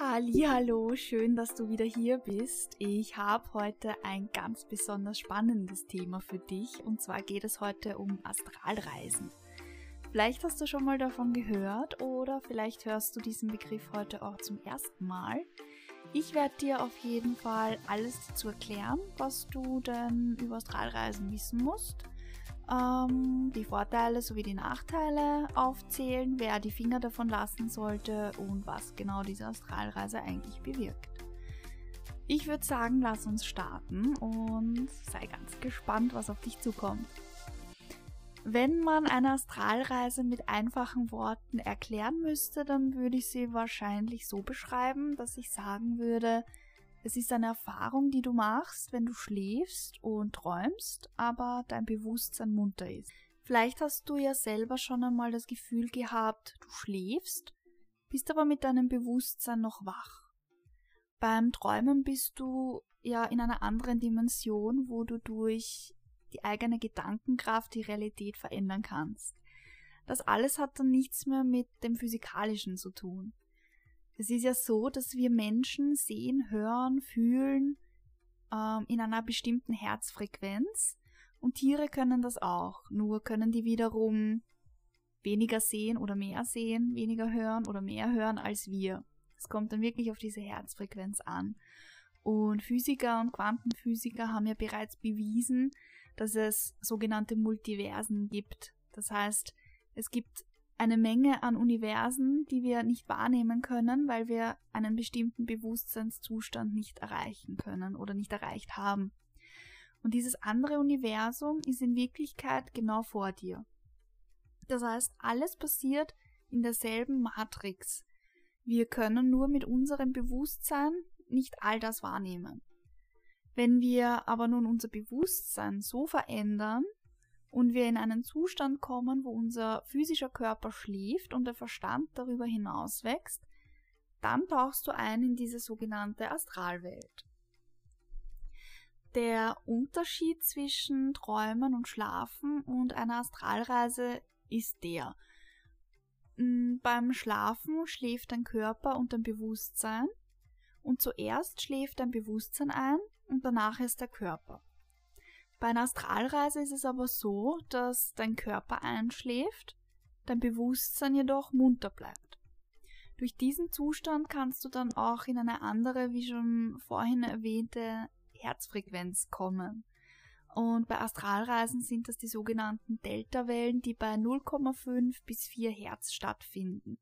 Hallo, schön, dass du wieder hier bist. Ich habe heute ein ganz besonders spannendes Thema für dich und zwar geht es heute um Astralreisen. Vielleicht hast du schon mal davon gehört oder vielleicht hörst du diesen Begriff heute auch zum ersten Mal. Ich werde dir auf jeden Fall alles dazu erklären, was du denn über Astralreisen wissen musst ähm, die Vorteile sowie die Nachteile aufzählen, wer die Finger davon lassen sollte und was genau diese Astralreise eigentlich bewirkt. Ich würde sagen, lass uns starten und sei ganz gespannt, was auf dich zukommt. Wenn man eine Astralreise mit einfachen Worten erklären müsste, dann würde ich sie wahrscheinlich so beschreiben, dass ich sagen würde, es ist eine Erfahrung, die du machst, wenn du schläfst und träumst, aber dein Bewusstsein munter ist. Vielleicht hast du ja selber schon einmal das Gefühl gehabt, du schläfst, bist aber mit deinem Bewusstsein noch wach. Beim Träumen bist du ja in einer anderen Dimension, wo du durch die eigene Gedankenkraft die Realität verändern kannst. Das alles hat dann nichts mehr mit dem Physikalischen zu tun. Es ist ja so, dass wir Menschen sehen, hören, fühlen ähm, in einer bestimmten Herzfrequenz und Tiere können das auch. Nur können die wiederum weniger sehen oder mehr sehen, weniger hören oder mehr hören als wir. Es kommt dann wirklich auf diese Herzfrequenz an. Und Physiker und Quantenphysiker haben ja bereits bewiesen, dass es sogenannte Multiversen gibt. Das heißt, es gibt eine Menge an Universen, die wir nicht wahrnehmen können, weil wir einen bestimmten Bewusstseinszustand nicht erreichen können oder nicht erreicht haben. Und dieses andere Universum ist in Wirklichkeit genau vor dir. Das heißt, alles passiert in derselben Matrix. Wir können nur mit unserem Bewusstsein nicht all das wahrnehmen. Wenn wir aber nun unser Bewusstsein so verändern, und wir in einen Zustand kommen, wo unser physischer Körper schläft und der Verstand darüber hinaus wächst, dann tauchst du ein in diese sogenannte Astralwelt. Der Unterschied zwischen Träumen und Schlafen und einer Astralreise ist der. Hm, beim Schlafen schläft dein Körper und dein Bewusstsein und zuerst schläft dein Bewusstsein ein und danach ist der Körper. Bei einer Astralreise ist es aber so, dass dein Körper einschläft, dein Bewusstsein jedoch munter bleibt. Durch diesen Zustand kannst du dann auch in eine andere, wie schon vorhin erwähnte, Herzfrequenz kommen. Und bei Astralreisen sind das die sogenannten Delta-Wellen, die bei 0,5 bis 4 Hertz stattfinden.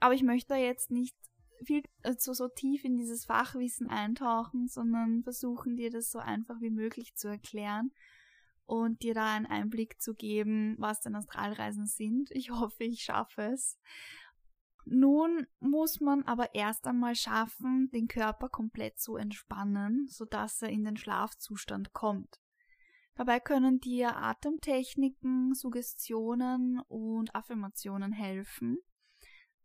Aber ich möchte da jetzt nicht viel also so tief in dieses Fachwissen eintauchen, sondern versuchen dir das so einfach wie möglich zu erklären und dir da einen Einblick zu geben, was denn Astralreisen sind. Ich hoffe, ich schaffe es. Nun muss man aber erst einmal schaffen, den Körper komplett zu entspannen, sodass er in den Schlafzustand kommt. Dabei können dir Atemtechniken, Suggestionen und Affirmationen helfen.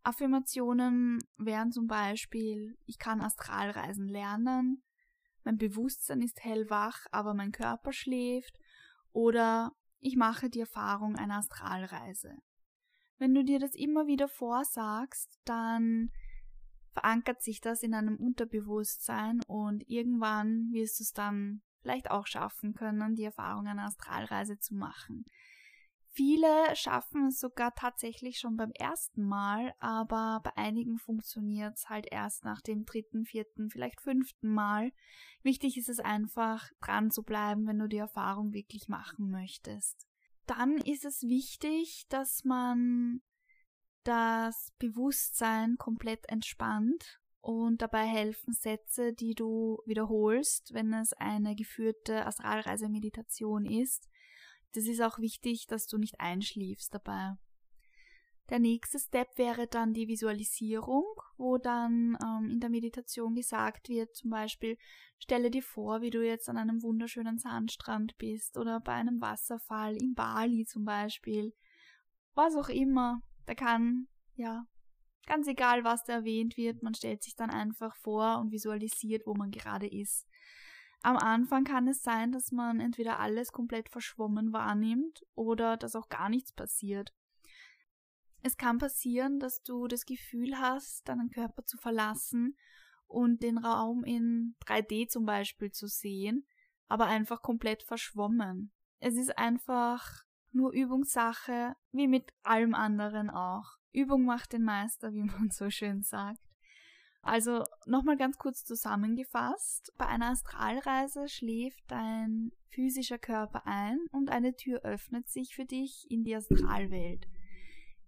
Affirmationen wären zum Beispiel, ich kann Astralreisen lernen, mein Bewusstsein ist hellwach, aber mein Körper schläft, oder ich mache die Erfahrung einer Astralreise. Wenn du dir das immer wieder vorsagst, dann verankert sich das in einem Unterbewusstsein und irgendwann wirst du es dann vielleicht auch schaffen können, die Erfahrung einer Astralreise zu machen. Viele schaffen es sogar tatsächlich schon beim ersten Mal, aber bei einigen funktioniert es halt erst nach dem dritten, vierten, vielleicht fünften Mal. Wichtig ist es einfach, dran zu bleiben, wenn du die Erfahrung wirklich machen möchtest. Dann ist es wichtig, dass man das Bewusstsein komplett entspannt und dabei helfen Sätze, die du wiederholst, wenn es eine geführte Astralreisemeditation ist das ist auch wichtig, dass du nicht einschläfst dabei. Der nächste Step wäre dann die Visualisierung, wo dann ähm, in der Meditation gesagt wird, zum Beispiel, stelle dir vor, wie du jetzt an einem wunderschönen Sandstrand bist oder bei einem Wasserfall in Bali zum Beispiel. Was auch immer. Da kann, ja, ganz egal, was da erwähnt wird, man stellt sich dann einfach vor und visualisiert, wo man gerade ist. Am Anfang kann es sein, dass man entweder alles komplett verschwommen wahrnimmt oder dass auch gar nichts passiert. Es kann passieren, dass du das Gefühl hast, deinen Körper zu verlassen und den Raum in 3D zum Beispiel zu sehen, aber einfach komplett verschwommen. Es ist einfach nur Übungssache, wie mit allem anderen auch. Übung macht den Meister, wie man so schön sagt. Also nochmal ganz kurz zusammengefasst. Bei einer Astralreise schläft dein physischer Körper ein und eine Tür öffnet sich für dich in die Astralwelt.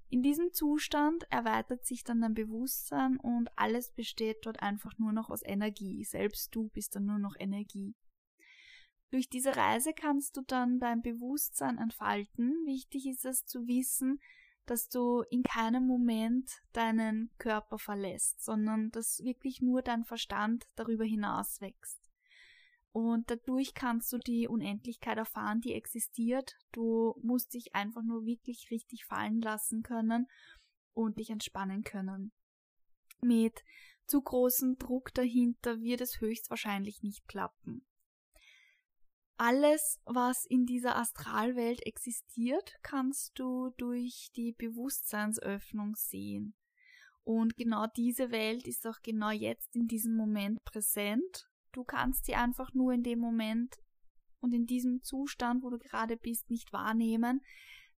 In diesem Zustand erweitert sich dann dein Bewusstsein und alles besteht dort einfach nur noch aus Energie. Selbst du bist dann nur noch Energie. Durch diese Reise kannst du dann dein Bewusstsein entfalten. Wichtig ist es zu wissen, dass du in keinem Moment deinen Körper verlässt, sondern dass wirklich nur dein Verstand darüber hinaus wächst. Und dadurch kannst du die Unendlichkeit erfahren, die existiert. Du musst dich einfach nur wirklich richtig fallen lassen können und dich entspannen können. Mit zu großem Druck dahinter wird es höchstwahrscheinlich nicht klappen alles, was in dieser Astralwelt existiert, kannst du durch die Bewusstseinsöffnung sehen. Und genau diese Welt ist auch genau jetzt in diesem Moment präsent. Du kannst sie einfach nur in dem Moment und in diesem Zustand, wo du gerade bist, nicht wahrnehmen,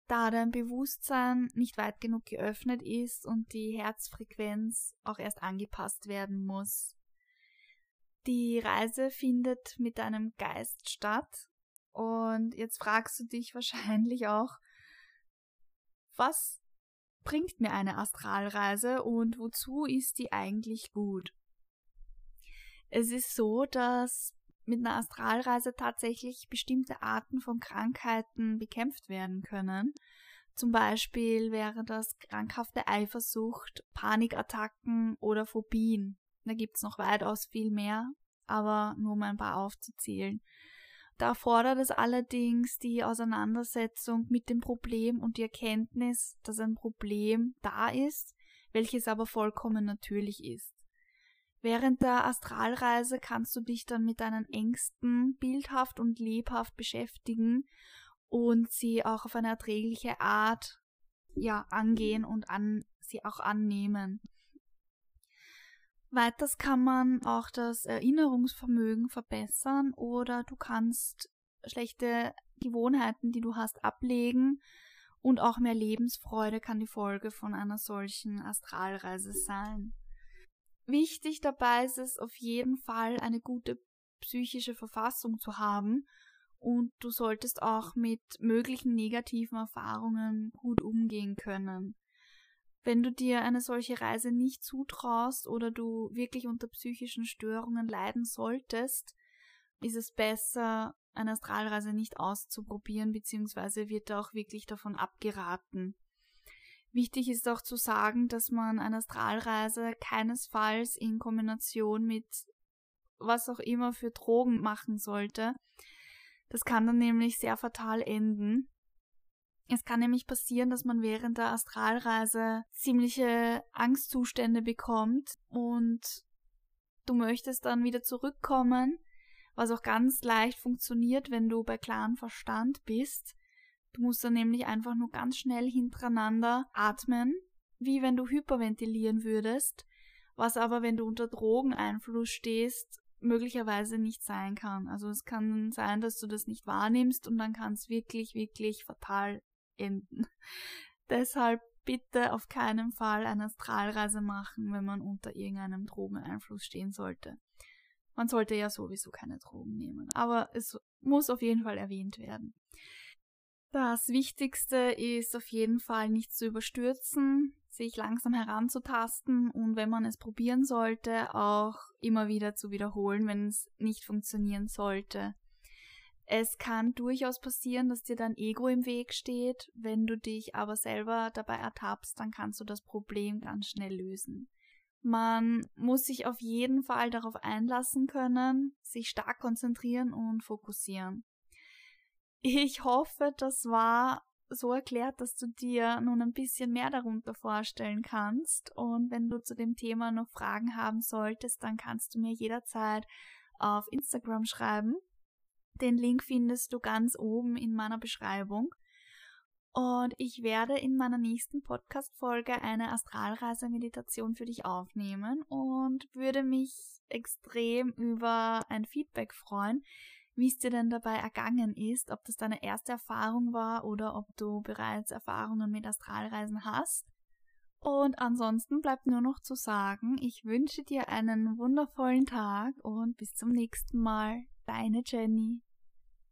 da dein Bewusstsein nicht weit genug geöffnet ist und die Herzfrequenz auch erst angepasst werden muss. Die Reise findet mit deinem Geist statt. Und jetzt fragst du dich wahrscheinlich auch, was bringt mir eine Astralreise und wozu ist die eigentlich gut? Es ist so, dass mit einer Astralreise tatsächlich bestimmte Arten von Krankheiten bekämpft werden können. Zum Beispiel wäre das krankhafte Eifersucht, Panikattacken oder Phobien. Da gibt's noch weitaus viel mehr, aber nur um ein paar aufzuzählen. Da erfordert es allerdings die Auseinandersetzung mit dem Problem und die Erkenntnis, dass ein Problem da ist, welches aber vollkommen natürlich ist. Während der Astralreise kannst du dich dann mit deinen Ängsten bildhaft und lebhaft beschäftigen und sie auch auf eine erträgliche Art ja angehen und an sie auch annehmen. Weiters kann man auch das Erinnerungsvermögen verbessern oder du kannst schlechte Gewohnheiten, die du hast, ablegen und auch mehr Lebensfreude kann die Folge von einer solchen Astralreise sein. Wichtig dabei ist es auf jeden Fall, eine gute psychische Verfassung zu haben und du solltest auch mit möglichen negativen Erfahrungen gut umgehen können. Wenn du dir eine solche Reise nicht zutraust oder du wirklich unter psychischen Störungen leiden solltest, ist es besser, eine Astralreise nicht auszuprobieren, beziehungsweise wird auch wirklich davon abgeraten. Wichtig ist auch zu sagen, dass man eine Astralreise keinesfalls in Kombination mit was auch immer für Drogen machen sollte. Das kann dann nämlich sehr fatal enden. Es kann nämlich passieren, dass man während der Astralreise ziemliche Angstzustände bekommt und du möchtest dann wieder zurückkommen, was auch ganz leicht funktioniert, wenn du bei klarem Verstand bist. Du musst dann nämlich einfach nur ganz schnell hintereinander atmen, wie wenn du hyperventilieren würdest, was aber, wenn du unter Drogeneinfluss stehst, möglicherweise nicht sein kann. Also es kann sein, dass du das nicht wahrnimmst und dann kann es wirklich, wirklich fatal enden. Deshalb bitte auf keinen Fall eine Astralreise machen, wenn man unter irgendeinem Drogeneinfluss stehen sollte. Man sollte ja sowieso keine Drogen nehmen, aber es muss auf jeden Fall erwähnt werden. Das Wichtigste ist auf jeden Fall nicht zu überstürzen, sich langsam heranzutasten und wenn man es probieren sollte, auch immer wieder zu wiederholen, wenn es nicht funktionieren sollte. Es kann durchaus passieren, dass dir dein Ego im Weg steht. Wenn du dich aber selber dabei ertappst, dann kannst du das Problem ganz schnell lösen. Man muss sich auf jeden Fall darauf einlassen können, sich stark konzentrieren und fokussieren. Ich hoffe, das war so erklärt, dass du dir nun ein bisschen mehr darunter vorstellen kannst. Und wenn du zu dem Thema noch Fragen haben solltest, dann kannst du mir jederzeit auf Instagram schreiben. Den Link findest du ganz oben in meiner Beschreibung. Und ich werde in meiner nächsten Podcast-Folge eine Astralreise-Meditation für dich aufnehmen und würde mich extrem über ein Feedback freuen, wie es dir denn dabei ergangen ist, ob das deine erste Erfahrung war oder ob du bereits Erfahrungen mit Astralreisen hast. Und ansonsten bleibt nur noch zu sagen, ich wünsche dir einen wundervollen Tag und bis zum nächsten Mal. Deine Jenny.